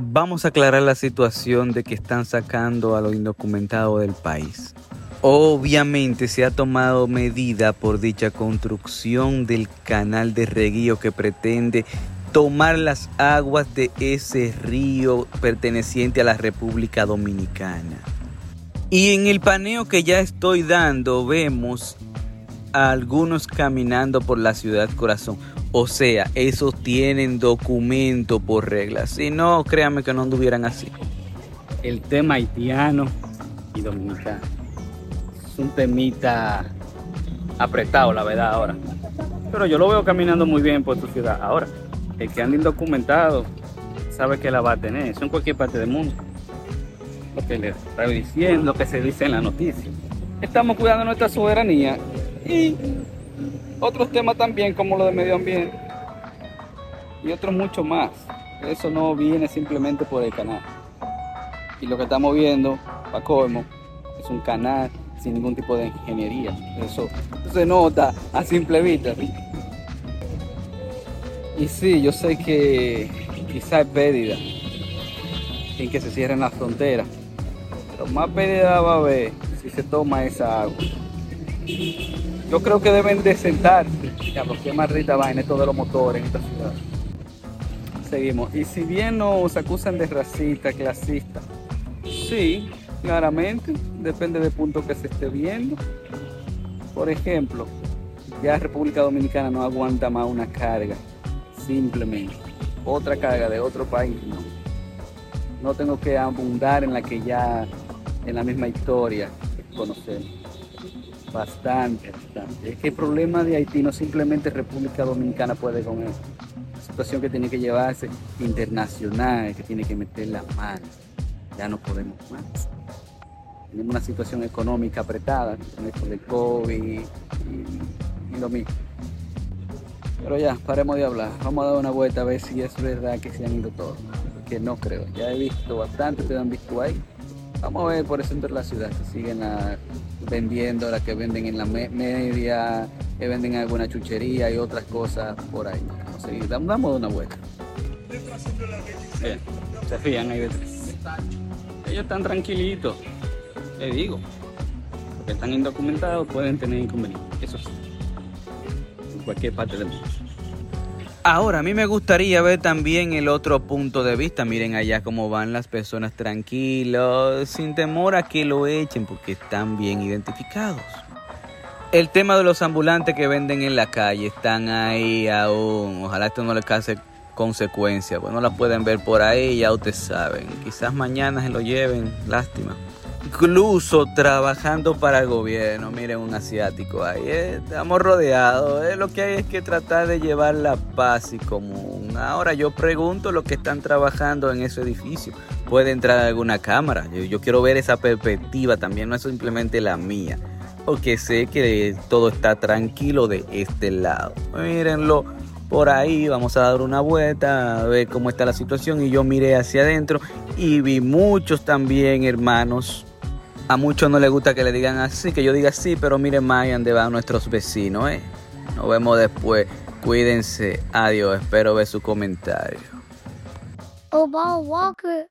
Vamos a aclarar la situación de que están sacando a los indocumentados del país. Obviamente se ha tomado medida por dicha construcción del canal de reguío que pretende tomar las aguas de ese río perteneciente a la República Dominicana. Y en el paneo que ya estoy dando vemos a algunos caminando por la ciudad corazón. O sea, esos tienen documento por regla. Si no, créanme que no anduvieran así. El tema haitiano y dominicano un temita apretado, la verdad, ahora. Pero yo lo veo caminando muy bien por tu ciudad. Ahora, el que anda indocumentado sabe que la va a tener. Eso en cualquier parte del mundo. Lo que le está diciendo, lo que se dice en la noticia. Estamos cuidando nuestra soberanía y otros temas también, como lo de medio ambiente y otros mucho más. Eso no viene simplemente por el canal. Y lo que estamos viendo, para colmo, es un canal sin ningún tipo de ingeniería. Eso se nota a simple vista. Y sí, yo sé que quizá es pérdida en que se cierren las fronteras, pero más pérdida va a haber si se toma esa agua. Yo creo que deben de sentarse, ya que más rita va en esto de los motores en esta ciudad. Seguimos. Y si bien nos acusan de racista, clasista, sí, claramente, depende del punto que se esté viendo. Por ejemplo, ya República Dominicana no aguanta más una carga, simplemente. Otra carga de otro país, no. No tengo que abundar en la que ya, en la misma historia conocemos. Bastante, bastante. Es que el problema de Haití no simplemente República Dominicana puede con eso. Una situación que tiene que llevarse internacional, que tiene que meter la mano. Ya no podemos más tenemos una situación económica apretada con el COVID y, lo mismo. Pero ya, paremos de hablar. Vamos a dar una vuelta a ver si es verdad que se han ido todos. Que no creo. Ya he visto bastante, ustedes han visto ahí. Vamos a ver por el centro de la ciudad que siguen vendiendo, las que venden en la media, que venden alguna chuchería y otras cosas por ahí. Vamos a seguir. Damos una vuelta. Se fían ahí detrás. Ellos están tranquilitos. Le digo, porque están indocumentados pueden tener inconvenientes. Eso sí. En cualquier parte del mundo. Ahora, a mí me gustaría ver también el otro punto de vista. Miren allá cómo van las personas tranquilos, sin temor a que lo echen, porque están bien identificados. El tema de los ambulantes que venden en la calle están ahí aún. Ojalá esto no les cause consecuencias. Pues no pueden ver por ahí, ya ustedes saben. Quizás mañana se lo lleven, lástima incluso trabajando para el gobierno. Miren un asiático ahí, eh, estamos rodeados. Eh. Lo que hay es que tratar de llevar la paz y común. Ahora yo pregunto los que están trabajando en ese edificio. ¿Puede entrar alguna cámara? Yo, yo quiero ver esa perspectiva también, no es simplemente la mía. Porque sé que todo está tranquilo de este lado. Mírenlo por ahí, vamos a dar una vuelta a ver cómo está la situación y yo miré hacia adentro y vi muchos también hermanos a muchos no les gusta que le digan así, que yo diga así, pero miren más donde van nuestros vecinos, ¿eh? Nos vemos después. Cuídense. Adiós. Espero ver su comentario. Walker.